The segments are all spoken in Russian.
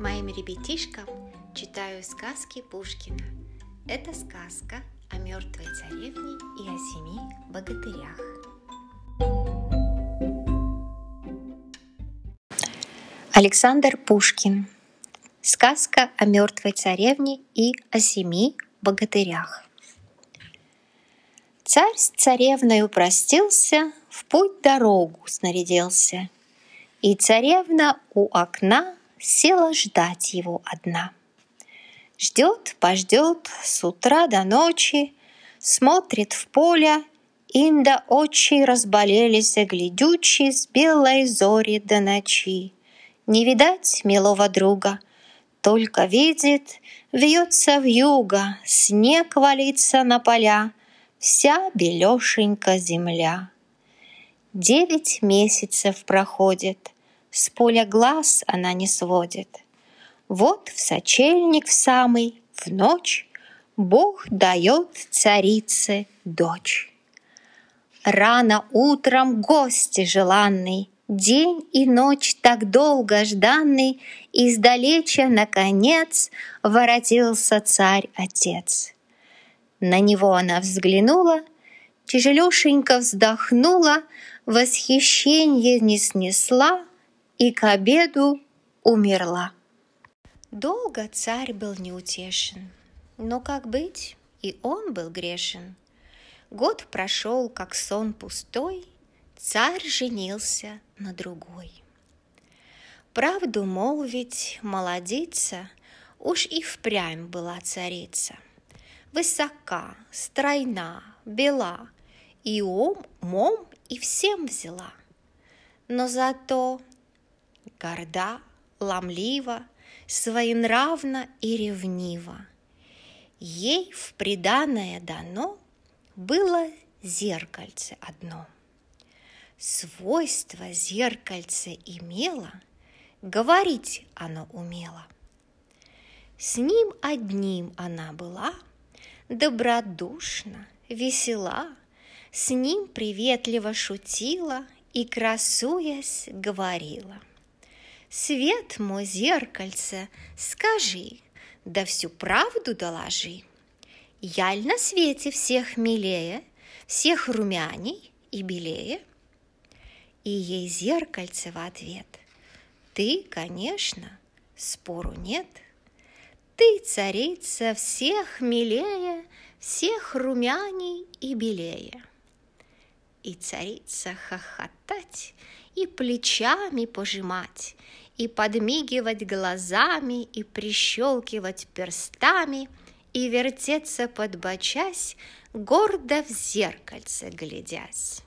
Моим ребятишкам читаю сказки Пушкина. Это сказка о мертвой царевне и о семи богатырях. Александр Пушкин. Сказка о мертвой царевне и о семи богатырях. Царь с царевной упростился, в путь дорогу снарядился. И царевна у окна села ждать его одна. Ждет, пождет с утра до ночи, смотрит в поле, Инда очи разболелись, глядючи с белой зори до ночи. Не видать милого друга, только видит, вьется в юго, снег валится на поля, вся белешенька земля. Девять месяцев проходит, с поля глаз она не сводит. Вот в сочельник в самый, в ночь, Бог дает царице дочь. Рано утром гости желанный, День и ночь так долго жданный, Издалеча, наконец, Воротился царь-отец. На него она взглянула, Тяжелешенько вздохнула, Восхищенье не снесла И к обеду умерла. Долго царь был неутешен, но как быть, и он был грешен. Год прошел, как сон пустой, царь женился на другой. Правду молвить, молодица, уж и впрямь была царица – высока, стройна, бела, и ум, умом и всем взяла. Но зато горда, ломлива, своенравна и ревнива. Ей в приданное дано было зеркальце одно. Свойство зеркальце имело, говорить оно умело. С ним одним она была – добродушна, весела, с ним приветливо шутила и, красуясь, говорила. «Свет мой, зеркальце, скажи, да всю правду доложи. Яль на свете всех милее, всех румяней и белее?» И ей зеркальце в ответ. «Ты, конечно, спору нет». Ты, царица, всех милее, всех румяней и белее. И царица хохотать, и плечами пожимать, и подмигивать глазами, и прищелкивать перстами, и вертеться подбочась, гордо в зеркальце глядясь.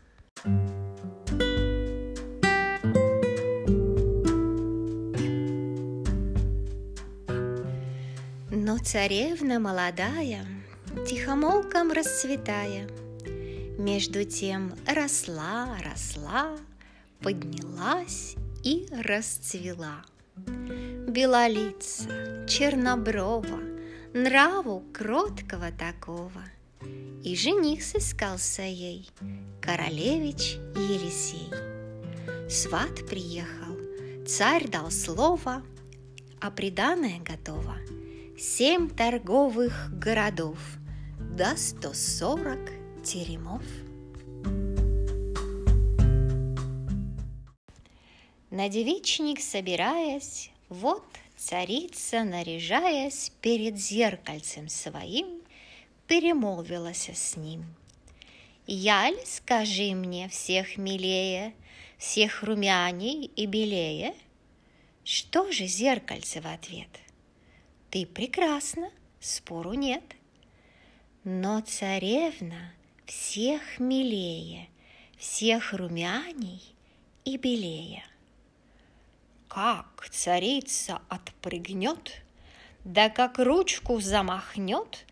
Но царевна молодая, тихомолком расцветая, Между тем росла, росла, поднялась и расцвела. Белолица, черноброва, нраву кроткого такого. И жених сыскался ей, королевич Елисей. Сват приехал, царь дал слово, а приданное готово – семь торговых городов, да сто сорок теремов. На девичник собираясь, вот царица, наряжаясь перед зеркальцем своим, перемолвилась с ним. Яль, скажи мне, всех милее, всех румяней и белее? Что же зеркальце в ответ? Ты прекрасна, спору нет. Но царевна всех милее, всех румяней и белее. Как царица отпрыгнет, да как ручку замахнет,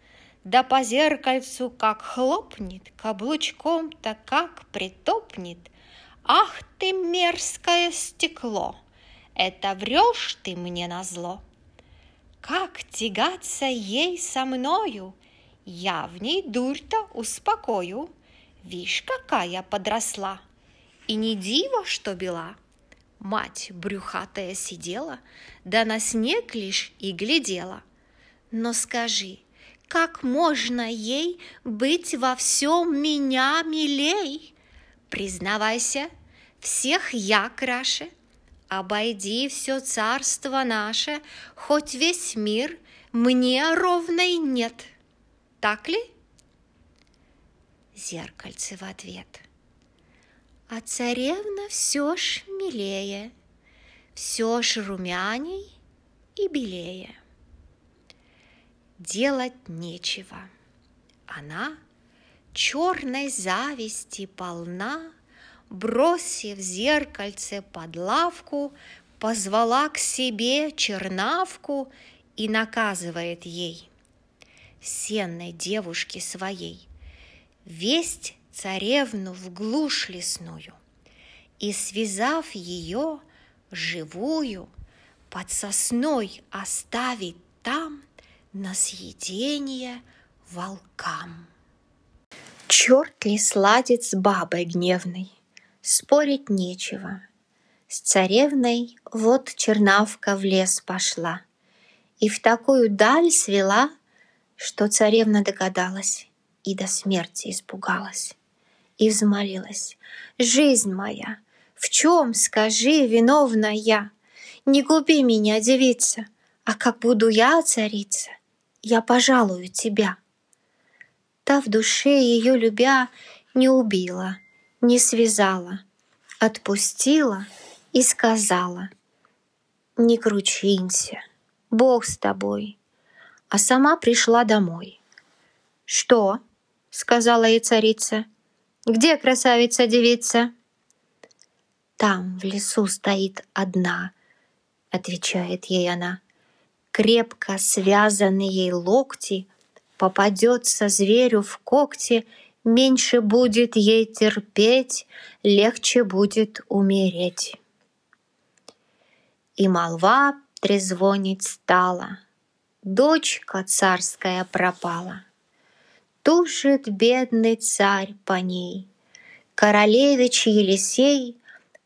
да по зеркальцу как хлопнет, каблучком-то как притопнет. Ах ты мерзкое стекло, это врешь ты мне на зло. Как тягаться ей со мною? Я в ней дурь-то успокою. Вишь, какая подросла, и не диво, что бела. Мать брюхатая сидела, да на снег лишь и глядела. Но скажи, как можно ей быть во всем меня милей? Признавайся, всех я краше, обойди все царство наше, хоть весь мир мне ровной нет. Так ли? Зеркальце в ответ. А царевна все ж милее, все ж румяней и белее. Делать нечего. Она черной зависти полна, Бросив зеркальце под лавку, Позвала к себе чернавку И наказывает ей, Сенной девушке своей, Весть царевну в глушь лесную И, связав ее живую, Под сосной оставить там На съедение волкам. Черт ли сладит с бабой гневной, Спорить нечего. С царевной вот чернавка в лес пошла И в такую даль свела, Что царевна догадалась И до смерти испугалась и взмолилась. «Жизнь моя, в чем, скажи, виновна я? Не губи меня, девица, а как буду я царица, я пожалую тебя». Та в душе ее любя не убила, не связала, отпустила и сказала, «Не кручинься, Бог с тобой», а сама пришла домой. «Что?» — сказала ей царица. Где красавица-девица?» «Там, в лесу, стоит одна», — отвечает ей она. «Крепко связаны ей локти, попадется зверю в когти, меньше будет ей терпеть, легче будет умереть». И молва трезвонить стала, дочка царская пропала — Тушит бедный царь по ней. Королевич Елисей,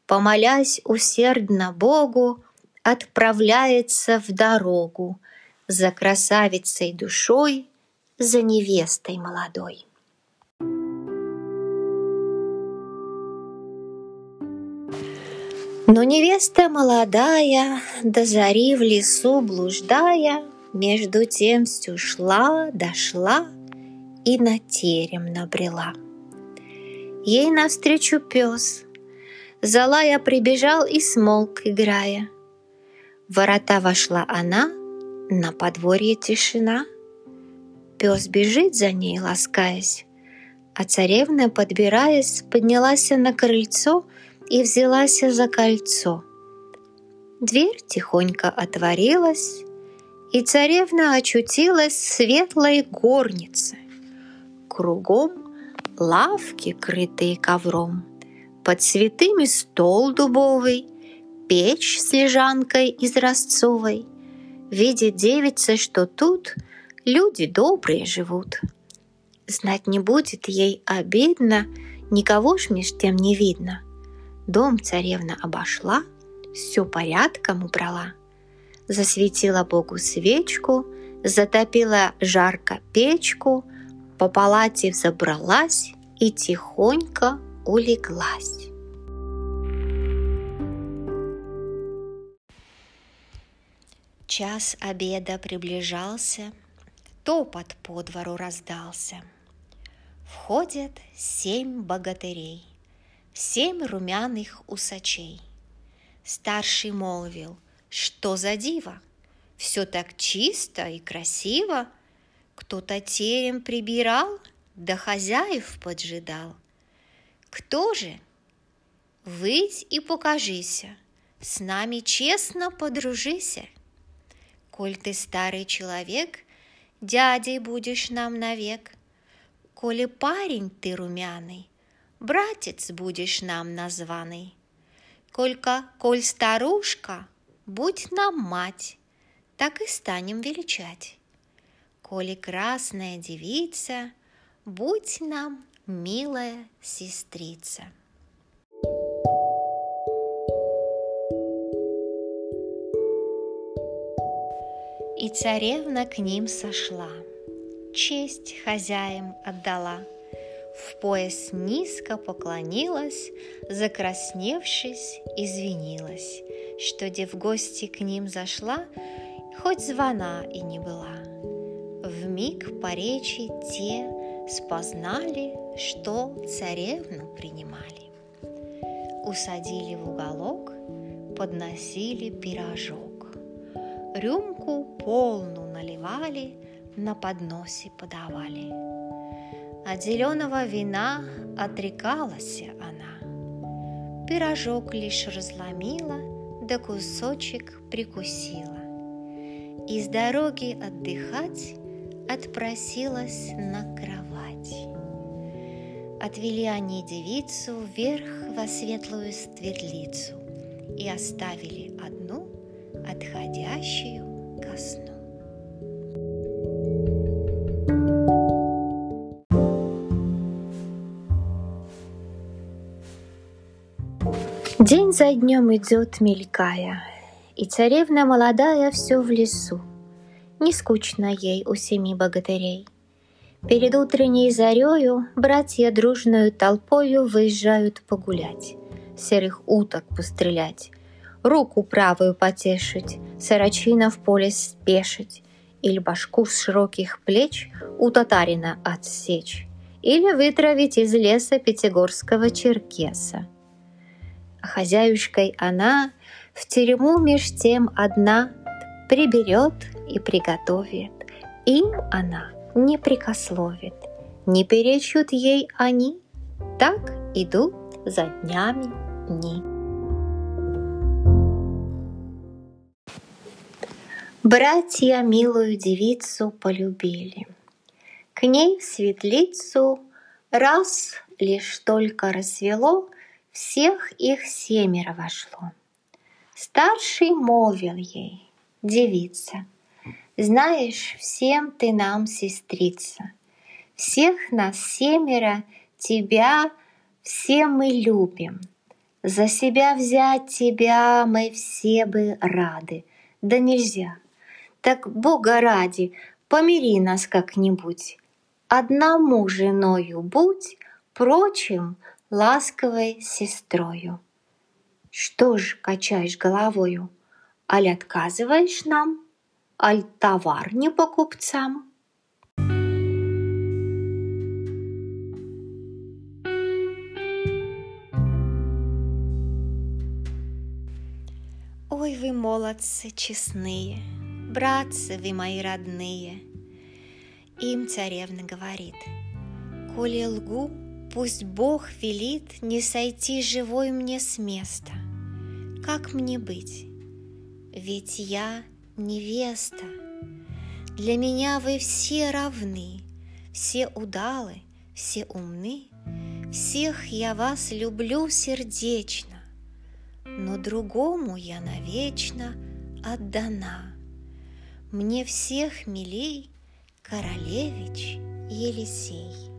помолясь усердно Богу, отправляется в дорогу за красавицей душой, за невестой молодой. Но невеста молодая, до зари в лесу блуждая, Между тем все шла, дошла, и на терем набрела. Ей навстречу пес, залая прибежал и смолк, играя. В ворота вошла она, на подворье тишина. Пес бежит за ней, ласкаясь, а царевна, подбираясь, поднялась на крыльцо и взялась за кольцо. Дверь тихонько отворилась, и царевна очутилась в светлой горнице. Кругом лавки, крытые ковром, Под цветами стол дубовый, Печь с лежанкой из ростцовой. Видит девица, что тут Люди добрые живут. Знать не будет ей обидно, Никого ж меж тем не видно. Дом царевна обошла, Все порядком убрала. Засветила Богу свечку, Затопила жарко печку — по палате взобралась и тихонько улеглась. Час обеда приближался, топот по двору раздался. Входят семь богатырей, семь румяных усачей. Старший молвил, что за диво, все так чисто и красиво – кто-то терем прибирал, да хозяев поджидал. Кто же? Выйдь и покажися, с нами честно подружися. Коль ты старый человек, дядей будешь нам навек. Коли парень ты румяный, братец будешь нам названный. Колька, коль старушка, будь нам мать, так и станем величать коли красная девица, будь нам милая сестрица. И царевна к ним сошла, честь хозяям отдала, в пояс низко поклонилась, закрасневшись, извинилась, что дев гости к ним зашла, хоть звона и не была. В миг по речи те спознали, что царевну принимали. Усадили в уголок, подносили пирожок. Рюмку полну наливали, на подносе подавали. От зеленого вина отрекалась она. Пирожок лишь разломила, да кусочек прикусила. Из дороги отдыхать отпросилась на кровать. Отвели они девицу вверх во светлую ствердлицу и оставили одну, отходящую ко сну. День за днем идет мелькая, и царевна молодая все в лесу. Не скучно ей у семи богатырей. Перед утренней зарею братья дружную толпою выезжают погулять, серых уток пострелять, руку правую потешить, сорочина в поле спешить, или башку с широких плеч у татарина отсечь, или вытравить из леса пятигорского черкеса. Хозяюшкой она в тюрьму меж тем одна приберет и приготовит. Им она не прикословит, не перечут ей они, так идут за днями дни. Братья милую девицу полюбили. К ней в светлицу раз лишь только рассвело, всех их семеро вошло. Старший молвил ей, девица, знаешь, всем ты нам сестрица. Всех нас семеро, тебя все мы любим. За себя взять тебя мы все бы рады, да нельзя. Так Бога ради, помири нас как-нибудь. Одному женою будь, прочим ласковой сестрою. Что ж качаешь головою, аль отказываешь нам? Аль товар не по купцам? Ой, вы молодцы честные, братцы вы мои родные. Им царевна говорит, коли лгу, пусть Бог велит не сойти живой мне с места. Как мне быть? Ведь я невеста. Для меня вы все равны, все удалы, все умны, всех я вас люблю сердечно, но другому я навечно отдана. Мне всех милей королевич Елисей.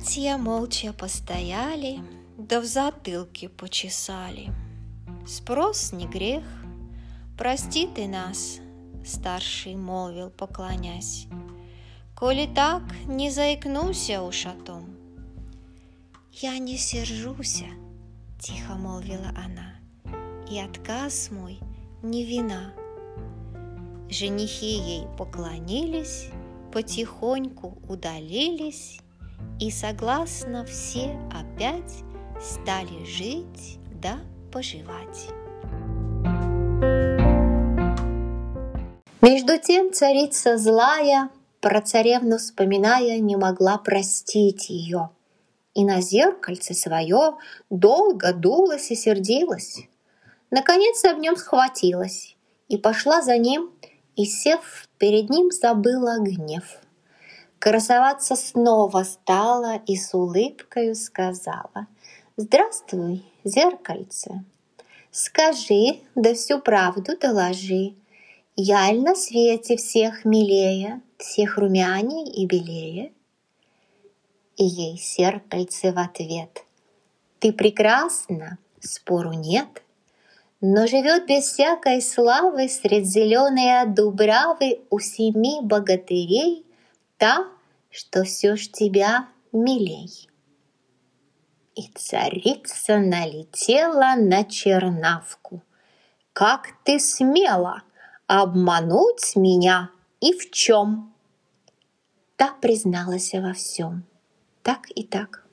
Братья молча постояли, да в затылке почесали. Спрос не грех, прости ты нас, старший молвил, поклонясь. Коли так, не заикнуся уж о том. Я не сержуся, тихо молвила она, и отказ мой не вина. Женихи ей поклонились, потихоньку удалились и согласно все опять стали жить да поживать. Между тем царица злая, про царевну вспоминая, не могла простить ее. И на зеркальце свое долго дулась и сердилась. Наконец об нем схватилась и пошла за ним, и, сев перед ним, забыла гнев. Красоваться снова стала и с улыбкою сказала «Здравствуй, зеркальце, скажи, да всю правду доложи, Я на свете всех милее, всех румяней и белее?» и ей зеркальце в ответ. Ты прекрасна, спору нет, но живет без всякой славы средь зеленой дубравы у семи богатырей та, что все ж тебя милей. И царица налетела на чернавку. Как ты смела обмануть меня и в чем? Та призналась во всем. Так и так.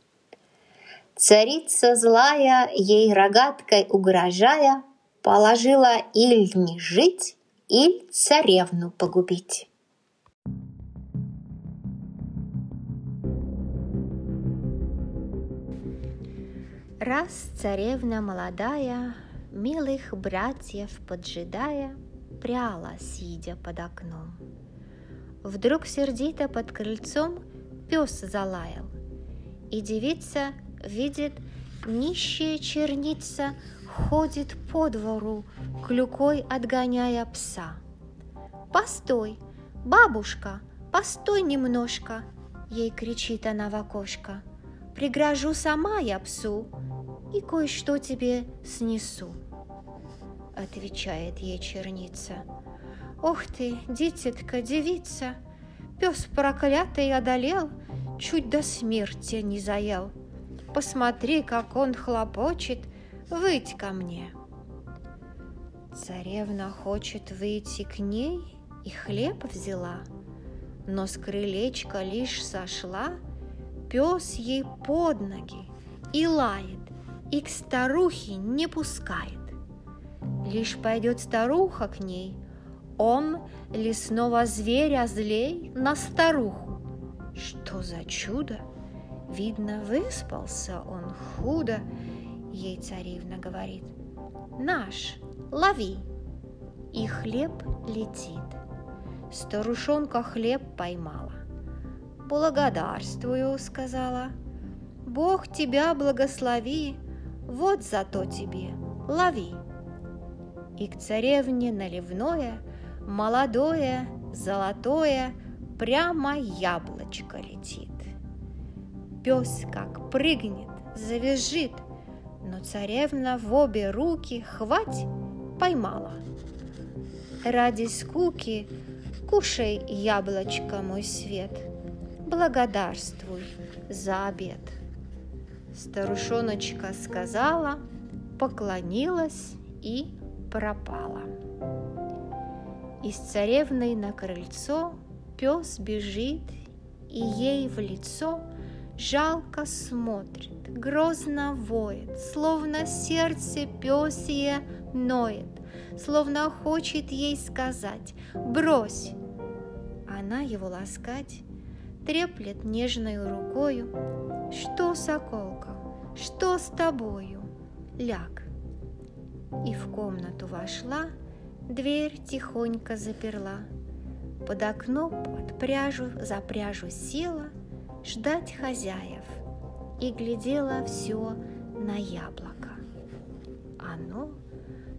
Царица злая, ей рогаткой угрожая, Положила иль не жить, иль царевну погубить. Раз царевна молодая, Милых братьев поджидая, Пряла, сидя под окном. Вдруг сердито под крыльцом Пес залаял, И девица видит Нищая черница Ходит по двору, Клюкой отгоняя пса. «Постой, бабушка, постой немножко!» Ей кричит она в окошко – Пригрожу сама я псу и кое-что тебе снесу. Отвечает ей черница. Ох ты, дитятка, девица, Пес проклятый одолел, Чуть до смерти не заел. Посмотри, как он хлопочет, Выйдь ко мне. Царевна хочет выйти к ней И хлеб взяла, Но с крылечка лишь сошла — пес ей под ноги и лает, и к старухе не пускает. Лишь пойдет старуха к ней, он лесного зверя злей на старуху. Что за чудо! Видно, выспался он худо, ей царевна говорит. Наш, лови! И хлеб летит. Старушонка хлеб поймала. «Благодарствую», — сказала. «Бог тебя благослови, вот зато тебе, лови». И к царевне наливное, молодое, золотое, прямо яблочко летит. Пес как прыгнет, завяжет, но царевна в обе руки хвать поймала. Ради скуки кушай яблочко, мой свет — благодарствуй за обед. Старушоночка сказала, поклонилась и пропала. Из царевны на крыльцо пес бежит и ей в лицо жалко смотрит, грозно воет, словно сердце пёсье ноет, словно хочет ей сказать «брось». Она его ласкать треплет нежной рукою. Что, соколка, что с тобою? Ляг. И в комнату вошла, дверь тихонько заперла. Под окно под пряжу за пряжу села ждать хозяев и глядела все на яблоко. Оно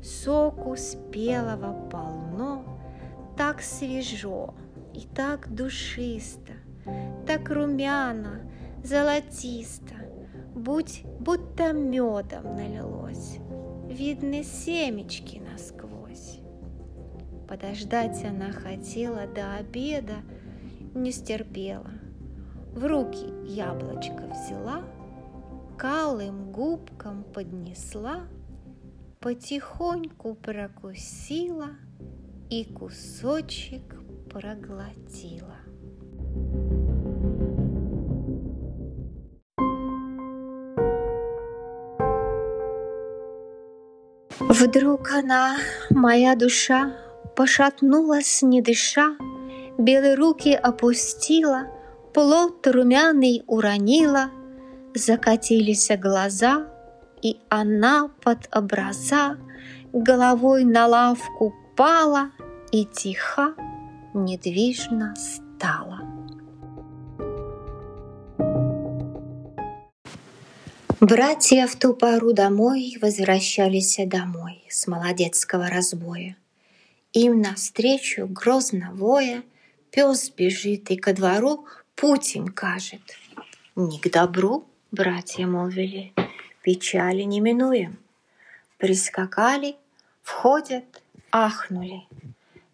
соку спелого полно, так свежо и так душисто, так румяно, золотисто, будь будто медом налилось, видны семечки насквозь. Подождать она хотела до обеда, не стерпела. В руки яблочко взяла, калым губкам поднесла, потихоньку прокусила и кусочек проглотила. Вдруг она, моя душа, пошатнулась, не дыша, Белые руки опустила, плод румяный уронила, Закатились глаза, и она под образа Головой на лавку пала и тихо, недвижно стала. Братья в ту пору домой возвращались домой с молодецкого разбоя. Им навстречу грозно воя пес бежит и ко двору путь им кажет. Не к добру, братья молвили, печали не минуем. Прискакали, входят, ахнули.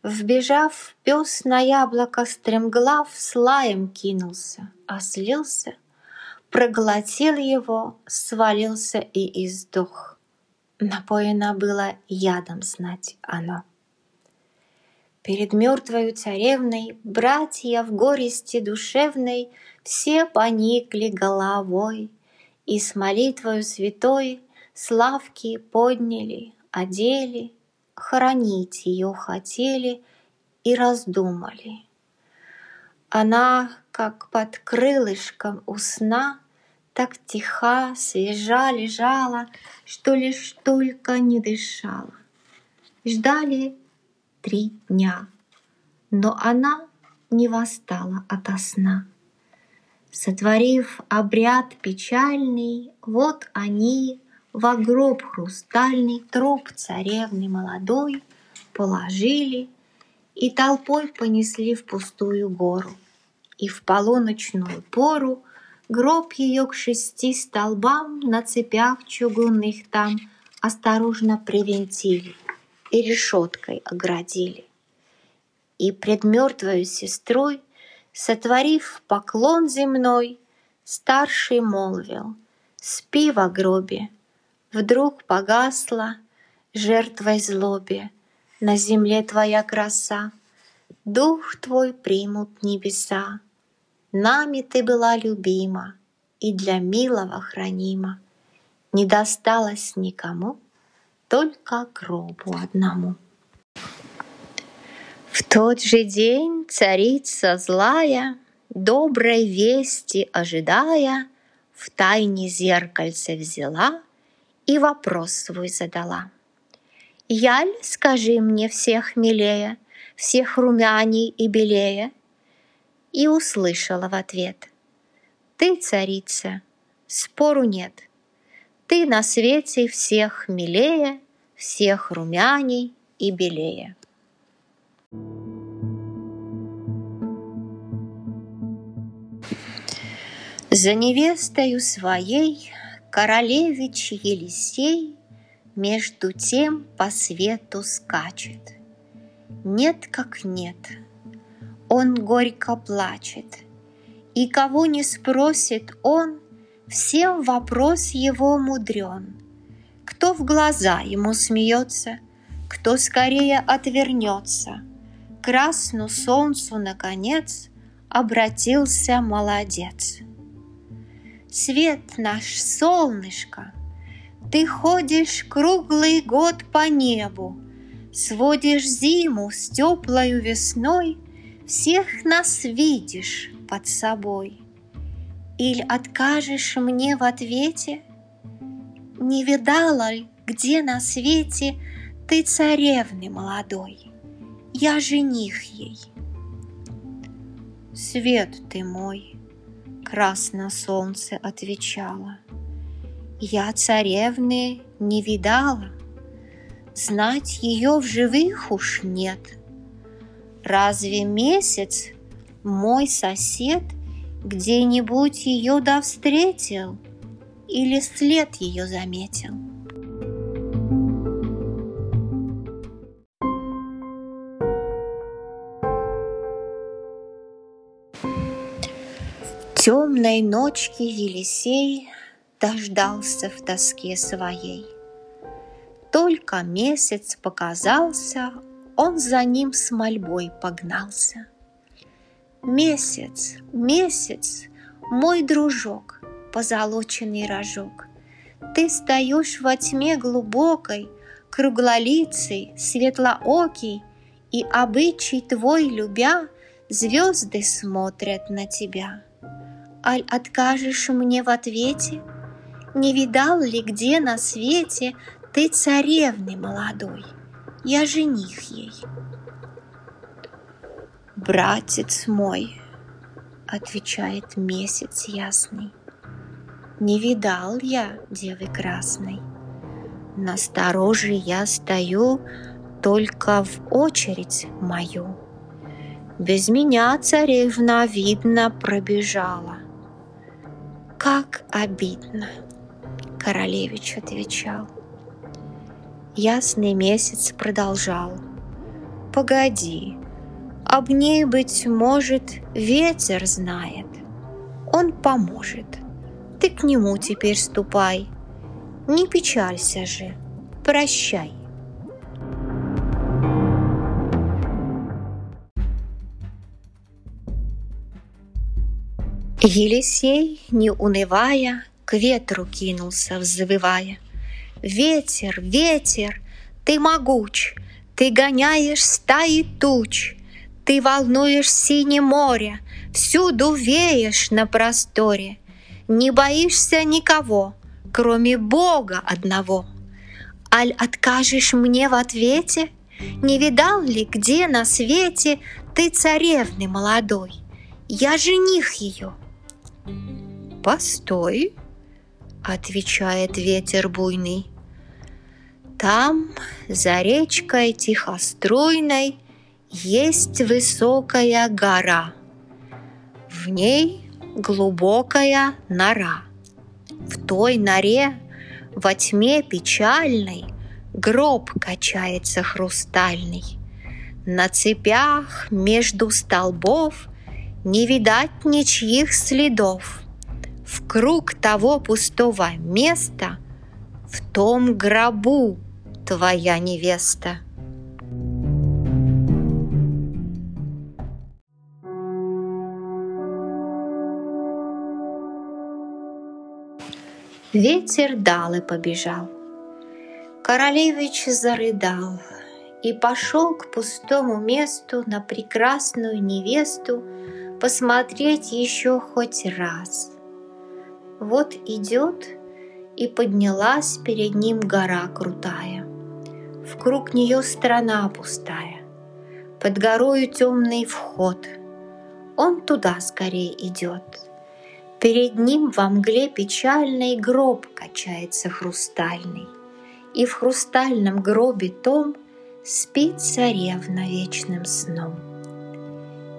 Вбежав, пес на яблоко стремглав с лаем кинулся, ослился, проглотил его, свалился и издох. Напоено было ядом знать оно. Перед мертвою царевной братья в горести душевной все поникли головой и с молитвою святой славки подняли, одели, хоронить ее хотели и раздумали. Она, как под крылышком у сна, так тиха, свежа лежала, что лишь только не дышала. Ждали три дня, но она не восстала ото сна. Сотворив обряд печальный, вот они во гроб хрустальный труп царевны молодой положили и толпой понесли в пустую гору. И в полуночную пору гроб ее к шести столбам на цепях чугунных там осторожно привинтили и решеткой оградили. И пред мертвою сестрой, сотворив поклон земной, старший молвил, спи во гробе, вдруг погасла жертвой злобе на земле твоя краса, дух твой примут небеса. Нами ты была любима и для милого хранима, не досталось никому, только гробу одному. В тот же день царица злая, Доброй вести ожидая, В тайне зеркальце взяла И вопрос свой задала. Яль, скажи мне всех милее, Всех румяней и белее? И услышала в ответ. Ты, царица, спору нет — ты на свете всех милее, всех румяней и белее. За невестою своей королевич Елисей Между тем по свету скачет. Нет как нет, он горько плачет, И кого не спросит он, Всем вопрос его мудрен. Кто в глаза ему смеется, кто скорее отвернется. Красну солнцу, наконец, обратился молодец. Свет наш, солнышко, ты ходишь круглый год по небу, Сводишь зиму с теплою весной, Всех нас видишь под собой. Или откажешь мне в ответе? Не видала ли, где на свете Ты царевны молодой? Я жених ей. Свет ты мой, красно солнце отвечало. Я царевны не видала, Знать ее в живых уж нет. Разве месяц мой сосед — где-нибудь ее да встретил или след ее заметил. Темной ночки Елисей дождался в тоске своей. Только месяц показался, он за ним с мольбой погнался – Месяц, месяц, мой дружок, позолоченный рожок, Ты стоишь во тьме глубокой, круглолицей, светлоокий, И обычай твой любя, звезды смотрят на тебя. Аль откажешь мне в ответе? Не видал ли где на свете Ты царевны молодой? Я жених ей. «Братец мой», — отвечает месяц ясный, «Не видал я девы красной. Настороже я стою только в очередь мою. Без меня царевна, видно, пробежала. как обидно, королевич отвечал. Ясный месяц продолжал. Погоди, об ней, быть может, ветер знает. Он поможет. Ты к нему теперь ступай. Не печалься же, прощай. Елисей, не унывая, к ветру кинулся, взвывая. Ветер, ветер, ты могуч, ты гоняешь стаи туч, ты волнуешь синее море, всюду веешь на просторе. Не боишься никого, кроме Бога одного. Аль откажешь мне в ответе? Не видал ли, где на свете ты царевны молодой? Я жених ее, «Постой!» — отвечает ветер буйный. Там, за речкой тихоструйной, есть высокая гора. В ней глубокая нора. В той норе во тьме печальной Гроб качается хрустальный. На цепях между столбов не видать ничьих следов. В круг того пустого места в том гробу твоя невеста. Ветер дал и побежал. Королевич зарыдал и пошел к пустому месту на прекрасную невесту, посмотреть еще хоть раз. Вот идет, и поднялась перед ним гора крутая. В круг нее страна пустая, под горою темный вход. Он туда скорее идет. Перед ним во мгле печальный гроб качается хрустальный, И в хрустальном гробе том спит царевна вечным сном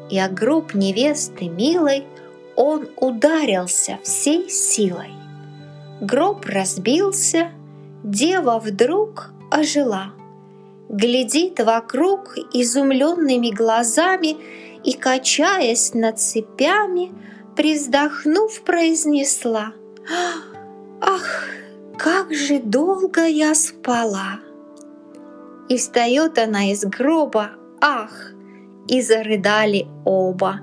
и о гроб невесты милой он ударился всей силой. Гроб разбился, дева вдруг ожила, глядит вокруг изумленными глазами и, качаясь над цепями, привздохнув, произнесла «Ах, как же долго я спала!» И встает она из гроба, ах, и зарыдали оба.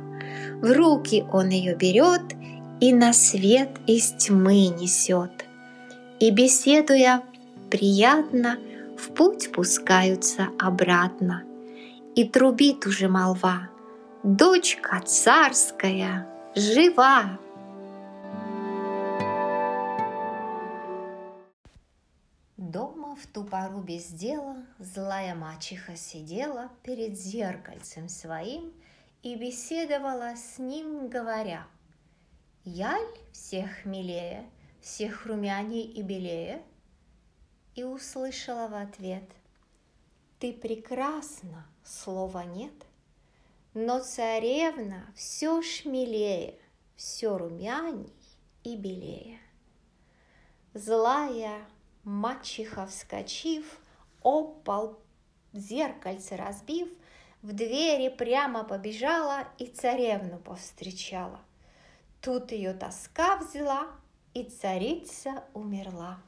В руки он ее берет и на свет из тьмы несет. И беседуя приятно, в путь пускаются обратно. И трубит уже молва, дочка царская жива. Дома в ту пору без дела злая мачеха сидела перед зеркальцем своим и беседовала с ним, говоря, «Яль всех милее, всех румяней и белее?» И услышала в ответ, «Ты прекрасна, слова нет, но царевна все шмелее, все румяней и белее». Злая Мачеха, вскочив, опал зеркальце разбив, в двери прямо побежала и царевну повстречала. Тут ее тоска взяла, и царица умерла.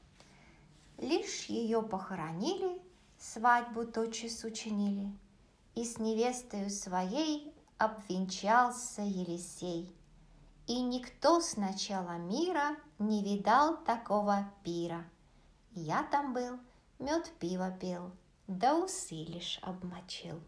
Лишь ее похоронили, свадьбу тотчас учинили, и с невестою своей обвенчался Елисей. И никто с начала мира не видал такого пира – я там был, мед пиво пил, да усы лишь обмочил.